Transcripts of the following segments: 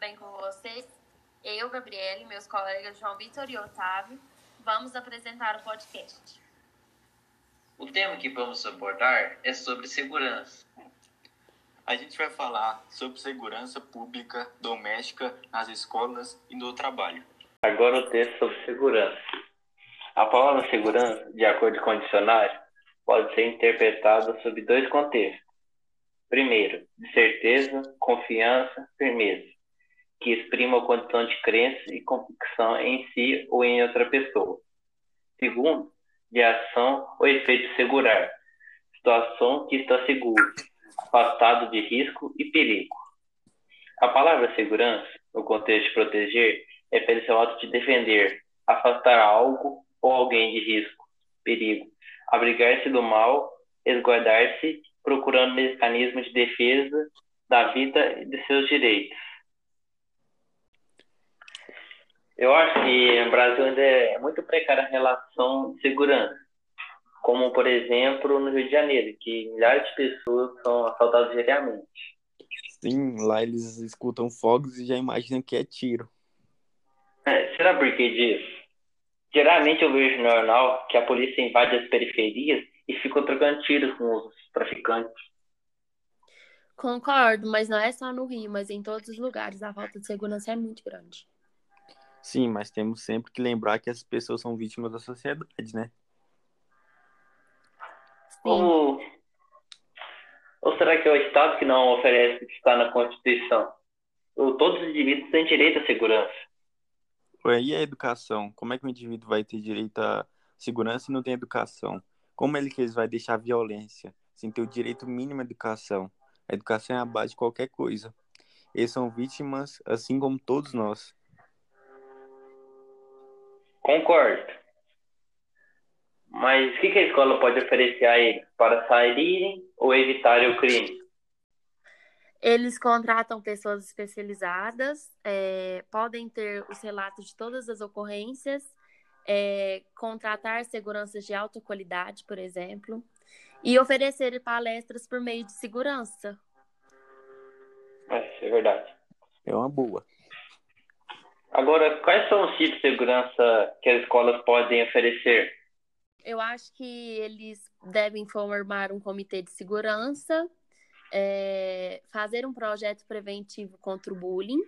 bem com vocês? Eu, Gabriele, meus colegas João Vitor e Otávio, vamos apresentar o podcast. O tema que vamos abordar é sobre segurança. A gente vai falar sobre segurança pública doméstica nas escolas e no trabalho. Agora o texto sobre segurança. A palavra segurança, de acordo com o dicionário, pode ser interpretada sob dois contextos. Primeiro, de certeza, confiança, firmeza, que exprima a condição de crença e convicção em si ou em outra pessoa. Segundo, de ação ou efeito segurar, situação que está seguro, afastado de risco e perigo. A palavra segurança, no contexto de proteger, refere-se ao ato de defender, afastar algo ou alguém de risco, perigo, abrigar-se do mal, resguardar-se procurando mecanismos de defesa da vida e de seus direitos. Eu acho que no Brasil ainda é muito precária a relação de segurança, como, por exemplo, no Rio de Janeiro, que milhares de pessoas são assaltadas diariamente. Sim, lá eles escutam fogos e já imaginam que é tiro. É, será por que disso? Geralmente eu vejo no jornal que a polícia invade as periferias e ficam trocando tiros com os traficantes. Concordo, mas não é só no Rio, mas em todos os lugares a falta de segurança é muito grande. Sim, mas temos sempre que lembrar que essas pessoas são vítimas da sociedade, né? Sim. Ou, ou será que é o Estado que não oferece o que está na Constituição? Ou todos os indivíduos têm direito à segurança? E a educação? Como é que o indivíduo vai ter direito à segurança e não tem educação? Como ele que eles vai deixar a violência sem ter o direito mínimo à educação? A educação é a base de qualquer coisa. Eles são vítimas, assim como todos nós. Concordo. Mas o que a escola pode oferecer a eles para saírem ou evitarem o crime? Eles contratam pessoas especializadas, é, podem ter os relatos de todas as ocorrências é, contratar seguranças de alta qualidade, por exemplo, e oferecer palestras por meio de segurança. É, isso é verdade. É uma boa. Agora, quais são os tipos de segurança que as escolas podem oferecer? Eu acho que eles devem formar um comitê de segurança, é, fazer um projeto preventivo contra o bullying,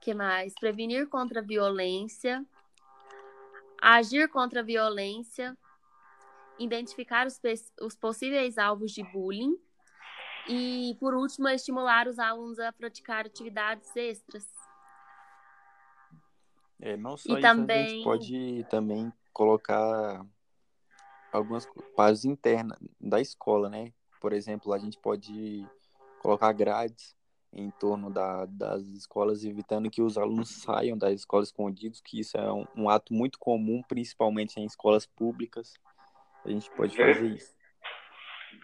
que mais? Prevenir contra a violência, agir contra a violência, identificar os, os possíveis alvos de bullying e, por último, estimular os alunos a praticar atividades extras. É, não só e isso, também... a gente pode também colocar algumas partes internas da escola, né? Por exemplo, a gente pode colocar grades em torno da, das escolas, evitando que os alunos saiam das escolas escondidos, que isso é um, um ato muito comum, principalmente em escolas públicas. A gente pode fazer isso.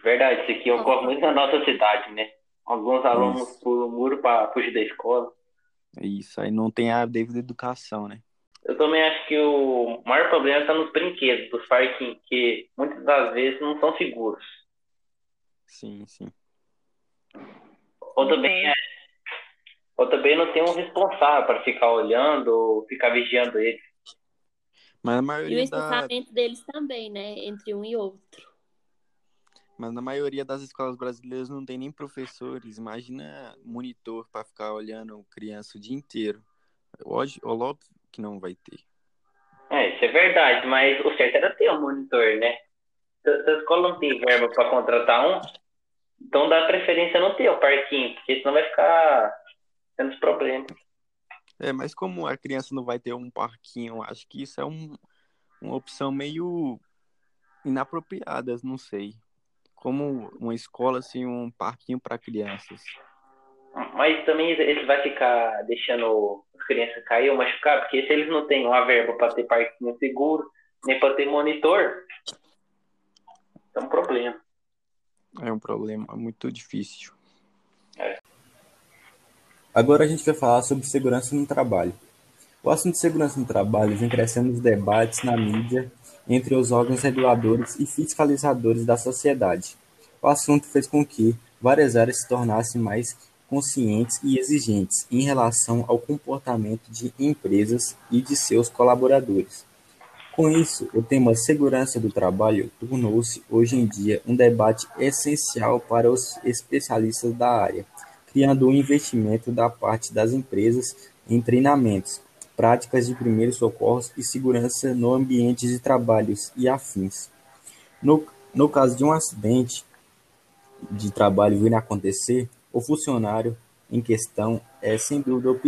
Verdade, isso aqui ocorre muito na nossa cidade, né? Alguns alunos isso. pulam o muro para fugir da escola. Isso, aí não tem a devida educação, né? Eu também acho que o maior problema está nos brinquedos dos parquinhos, que muitas das vezes não são seguros. Sim, sim. Ou também, é, ou também não tem um responsável para ficar olhando ou ficar vigiando eles. Mas a maioria e o espaçamento da... deles também, né? Entre um e outro. Mas na maioria das escolas brasileiras não tem nem professores. Imagina monitor para ficar olhando criança o dia inteiro. Hoje, óbvio que não vai ter. É, isso é verdade, mas o certo era ter um monitor, né? Se a escola não tem verba para contratar um, então dá preferência não ter o parquinho, porque senão vai ficar tendo problemas. É, mas como a criança não vai ter um parquinho, acho que isso é um, uma opção meio inapropriada, não sei. Como uma escola assim, um parquinho para crianças. Mas também ele vai ficar deixando as crianças cair ou machucar, porque se eles não têm uma verba para ter parquinho seguro, nem para ter monitor, é um problema. É um problema muito difícil. É. Agora a gente vai falar sobre segurança no trabalho. O assunto de segurança no trabalho vem crescendo nos debates na mídia entre os órgãos reguladores e fiscalizadores da sociedade. O assunto fez com que várias áreas se tornassem mais conscientes e exigentes em relação ao comportamento de empresas e de seus colaboradores. Com isso, o tema segurança do trabalho tornou-se hoje em dia um debate essencial para os especialistas da área, criando um investimento da parte das empresas em treinamentos, práticas de primeiros socorros e segurança no ambiente de trabalhos e afins. No, no caso de um acidente de trabalho vir a acontecer, o funcionário em questão é sem dúvida o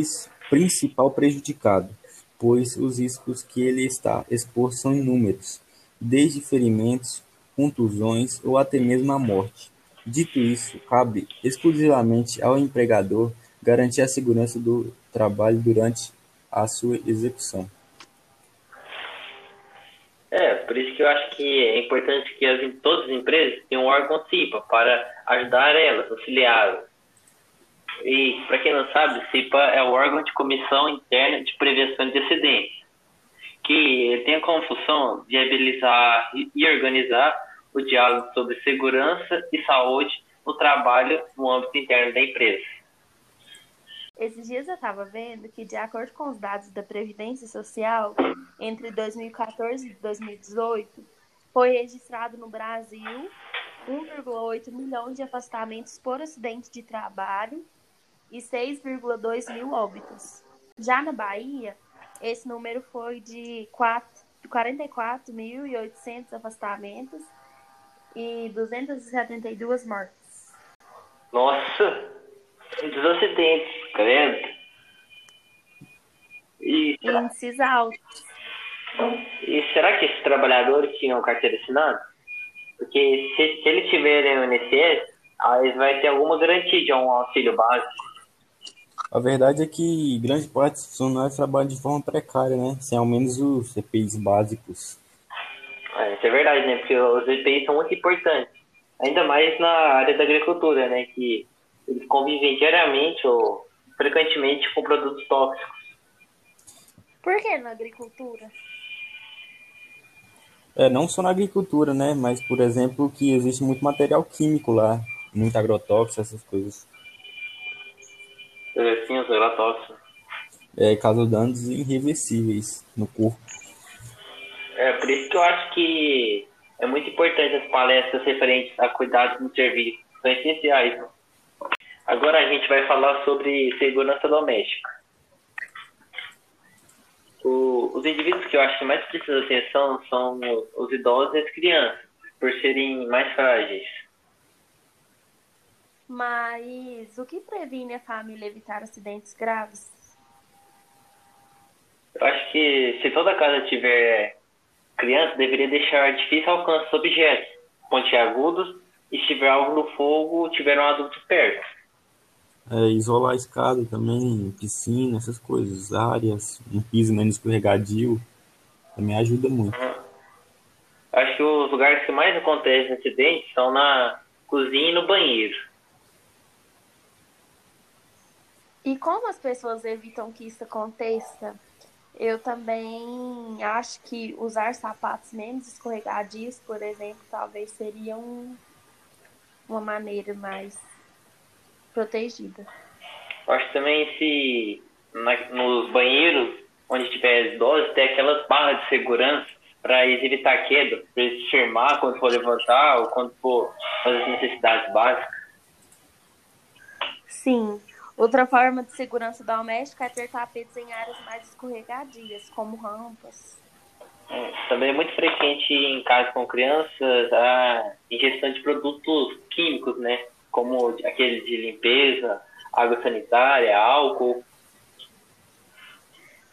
principal prejudicado, pois os riscos que ele está exposto são inúmeros, desde ferimentos, contusões ou até mesmo a morte. Dito isso, cabe exclusivamente ao empregador garantir a segurança do trabalho durante a sua execução. É, por isso que eu acho que é importante que as, todas as empresas tenham um órgão CIPA para ajudar elas, auxiliá-las. E, para quem não sabe, CIPA é o órgão de Comissão Interna de Prevenção de Acidentes, que tem como função viabilizar e organizar o diálogo sobre segurança e saúde no trabalho no âmbito interno da empresa. Esses dias eu estava vendo que, de acordo com os dados da Previdência Social, entre 2014 e 2018, foi registrado no Brasil 1,8 milhões de afastamentos por acidente de trabalho e 6,2 mil óbitos. Já na Bahia, esse número foi de 44.800 afastamentos e 272 mortes. Nossa! Muitos acidentes, credo. E, Índices altos. E será que esses trabalhadores tinham carteira assinada? Porque se, se eles tiverem o INSS, aí eles vão ter alguma garantia de um auxílio básico. A verdade é que grande parte dos funcionários trabalham de forma precária, né? Sem ao menos os EPIs básicos. É, isso é verdade, né? Porque os EPIs são muito importantes. Ainda mais na área da agricultura, né? Que eles convivem diariamente ou frequentemente com produtos tóxicos. Por que na agricultura? É, não só na agricultura, né? Mas, por exemplo, que existe muito material químico lá, muito agrotóxico, essas coisas. É, sim, os agrotóxicos. É, causam danos irreversíveis no corpo. É, por isso que eu acho que é muito importante as palestras referentes a cuidados no serviço. São essenciais. Agora a gente vai falar sobre segurança doméstica. O, os indivíduos que eu acho que mais precisam de atenção são os idosos e as crianças, por serem mais frágeis. Mas o que previne a família evitar acidentes graves? Eu acho que se toda casa tiver criança, deveria deixar difícil alcance objetos pontiagudos e se tiver algo no fogo, tiver um adulto perto. É, isolar a escada também, piscina, essas coisas, áreas, um piso menos escorregadio, também ajuda muito. Acho que os lugares que mais acontecem acidentes são na cozinha e no banheiro. E como as pessoas evitam que isso aconteça? Eu também acho que usar sapatos menos escorregadios, por exemplo, talvez seria um, uma maneira mais protegida. Acho também se na, nos banheiros onde tiver idosos ter aquelas barras de segurança para evitar queda, para eles se firmar quando for levantar ou quando for fazer as necessidades básicas. Sim. Outra forma de segurança doméstica é ter tapetes em áreas mais escorregadias, como rampas. É, também é muito frequente em casas com crianças a ingestão de produtos químicos, né? Como aqueles de limpeza, água sanitária, álcool.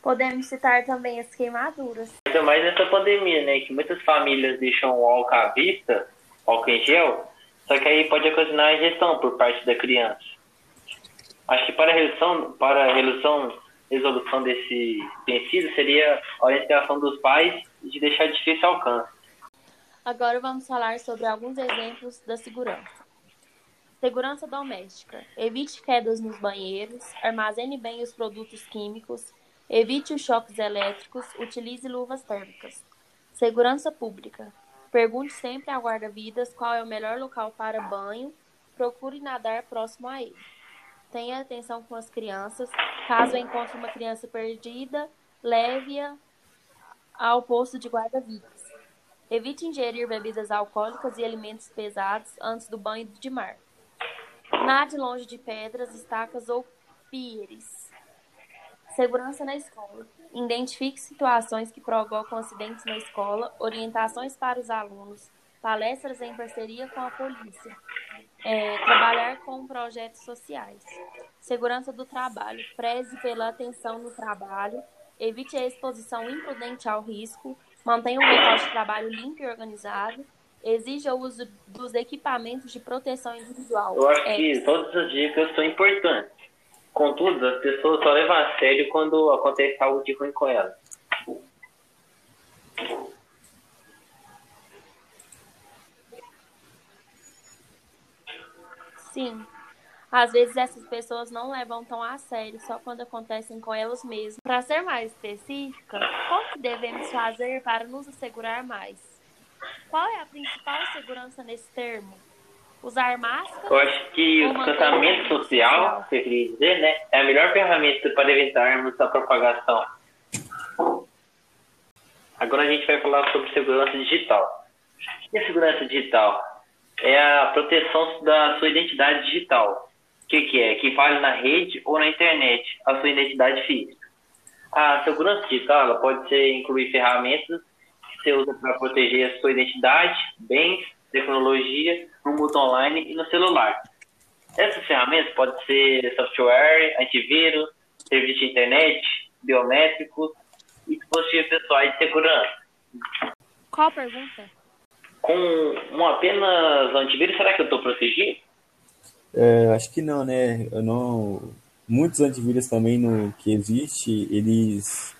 Podemos citar também as queimaduras. Ainda mais nessa pandemia, né? Que muitas famílias deixam o álcool à vista, álcool em gel, só que aí pode ocasionar ingestão por parte da criança. Acho que para a redução, para a redução, resolução desse vencido seria a orientação dos pais de deixar difícil alcance. Agora vamos falar sobre alguns exemplos da segurança. Segurança doméstica. Evite quedas nos banheiros, armazene bem os produtos químicos, evite os choques elétricos, utilize luvas térmicas. Segurança pública. Pergunte sempre ao guarda-vidas qual é o melhor local para banho, procure nadar próximo a ele. Tenha atenção com as crianças. Caso encontre uma criança perdida, leve-a ao posto de guarda-vidas. Evite ingerir bebidas alcoólicas e alimentos pesados antes do banho de mar. Nade longe de pedras, estacas ou pires. Segurança na escola. Identifique situações que provocam acidentes na escola, orientações para os alunos, palestras em parceria com a polícia. É, trabalhar com projetos sociais. Segurança do trabalho. Preze pela atenção no trabalho. Evite a exposição imprudente ao risco. Mantenha um local de trabalho limpo e organizado. Exija o uso dos equipamentos de proteção individual. Eu acho é. que todas as dicas são importantes. Contudo, as pessoas só levam a sério quando acontece algo de ruim com elas. Sim. Às vezes essas pessoas não levam tão a sério, só quando acontecem com elas mesmas. Para ser mais específica, como que devemos fazer para nos assegurar mais? Qual é a principal segurança nesse termo? Usar máscara? Eu acho que o distanciamento social, você queria dizer, né, é a melhor ferramenta para evitarmos a propagação. Agora a gente vai falar sobre segurança digital. O que é segurança digital? É a proteção da sua identidade digital. O que, que é? Que vale na rede ou na internet, a sua identidade física. A segurança digital pode ser incluir ferramentas você usa para proteger a sua identidade, bens, tecnologia, no mundo online e no celular. Essas ferramentas podem ser software, antivírus, serviço de internet, biométricos e dispositivos pessoais de segurança. Qual a pergunta? Com um apenas antivírus, será que eu estou protegido? É, acho que não, né? Eu não. Muitos antivírus também no que existe, eles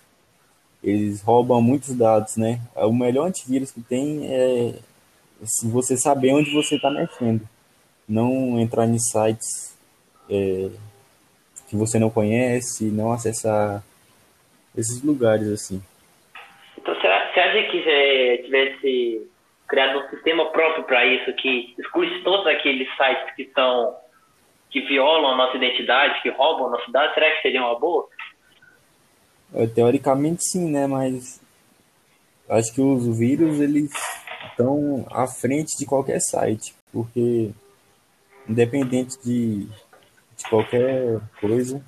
eles roubam muitos dados, né? O melhor antivírus que tem é se você saber onde você está mexendo, não entrar em sites é, que você não conhece, não acessar esses lugares assim. Então, será, você acha que é, tivesse criado um sistema próprio para isso, que exclui todos aqueles sites que são que violam a nossa identidade, que roubam a nossa identidade, será que seria uma boa? É, teoricamente sim, né? Mas acho que os vírus eles estão à frente de qualquer site, porque independente de, de qualquer coisa,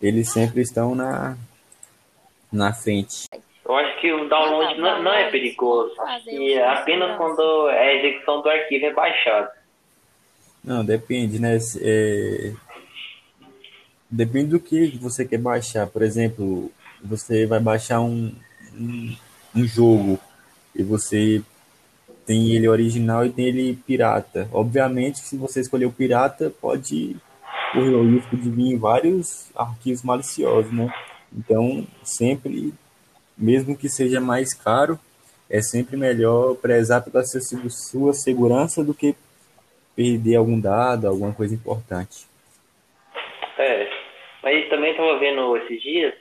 eles sempre estão na, na frente. Eu acho que o download não, não é perigoso. E é apenas quando a execução do arquivo é baixada. Não, depende, né? É... Depende do que você quer baixar. Por exemplo, você vai baixar um, um, um jogo e você tem ele original e tem ele pirata. Obviamente, se você escolher o pirata, pode correr o risco de vir vários arquivos maliciosos, né? Então, sempre, mesmo que seja mais caro, é sempre melhor prezar pela sua segurança do que perder algum dado, alguma coisa importante. É, mas também estava vendo esses dias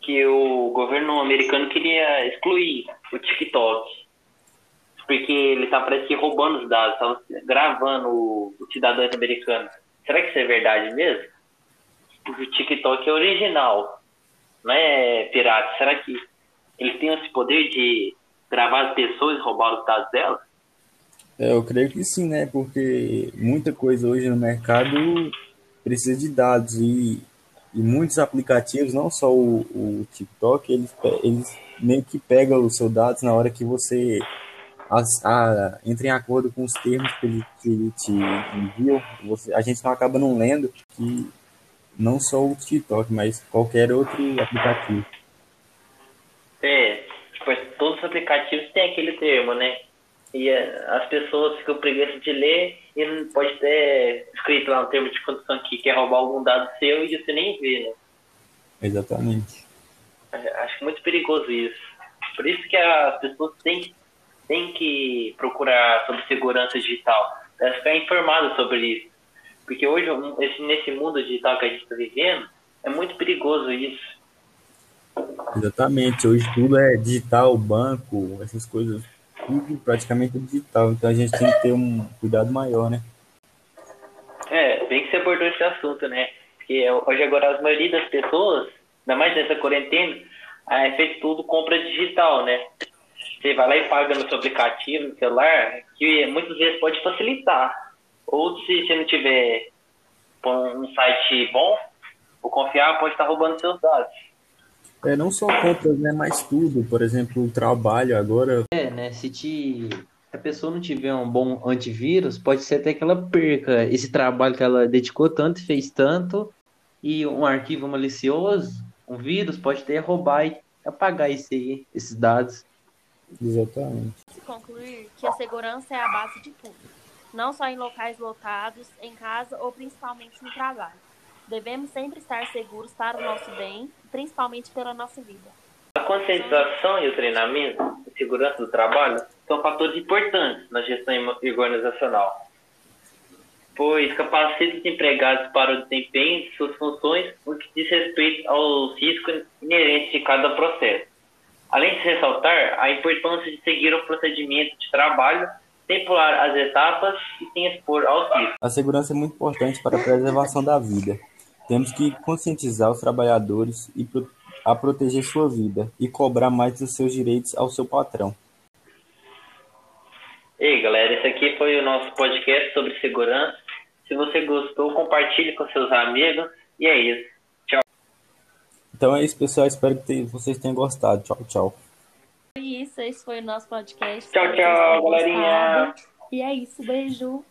que o governo americano queria excluir o TikTok. Porque ele está parece que roubando os dados, estava gravando os cidadãos americanos. Será que isso é verdade mesmo? O TikTok é original, não é pirata. Será que ele tem esse poder de gravar as pessoas e roubar os dados delas? É, eu creio que sim, né? Porque muita coisa hoje no mercado precisa de dados e, e muitos aplicativos, não só o, o TikTok, eles, eles meio que pegam os seus dados na hora que você a, entra em acordo com os termos que ele, que ele te enviou. Você, a gente não acaba não lendo que não só o TikTok, mas qualquer outro aplicativo. É, tipo, todos os aplicativos têm aquele termo, né? E é, as pessoas ficam preguiça de ler e pode ter escrito lá no termo de condição que quer roubar algum dado seu e você nem vê, né? Exatamente. É, acho muito perigoso isso. Por isso que as pessoas têm, têm que procurar sobre segurança digital, para ficar informadas sobre isso. Porque hoje, nesse mundo digital que a gente está vivendo, é muito perigoso isso. Exatamente. Hoje tudo é digital, banco, essas coisas tudo praticamente digital, então a gente tem que ter um cuidado maior, né? bem que você abordou esse assunto, né? Porque hoje agora a maioria das pessoas, ainda mais nessa quarentena, é feito tudo compra digital, né? Você vai lá e paga no seu aplicativo, no celular, que muitas vezes pode facilitar. Ou se você não tiver um site bom, ou confiar, pode estar roubando seus dados. É, não só compras, né, mas tudo. Por exemplo, o trabalho agora. É, né, se te se a pessoa não tiver um bom antivírus, pode ser até que ela perca esse trabalho que ela dedicou tanto, fez tanto, e um arquivo malicioso, um vírus, pode ter roubar e apagar esse, esses dados. Exatamente. Concluir que a segurança é a base de tudo, não só em locais lotados, em casa ou principalmente no trabalho. Devemos sempre estar seguros para o nosso bem, principalmente pela nossa vida. A conscientização e o treinamento de segurança do trabalho são fatores importantes na gestão organizacional, pois capacitam os empregados para o desempenho de suas funções no que diz respeito aos riscos inerentes de cada processo. Além de ressaltar a importância de seguir o procedimento de trabalho sem pular as etapas e sem expor aos riscos. A segurança é muito importante para a preservação da vida. Temos que conscientizar os trabalhadores e a proteger sua vida e cobrar mais dos seus direitos ao seu patrão. Ei, galera, esse aqui foi o nosso podcast sobre segurança. Se você gostou, compartilhe com seus amigos. E é isso. Tchau. Então é isso, pessoal. Espero que vocês tenham gostado. Tchau, tchau. É isso, esse foi o nosso podcast. Tchau, tchau, galerinha. E é isso, beijo.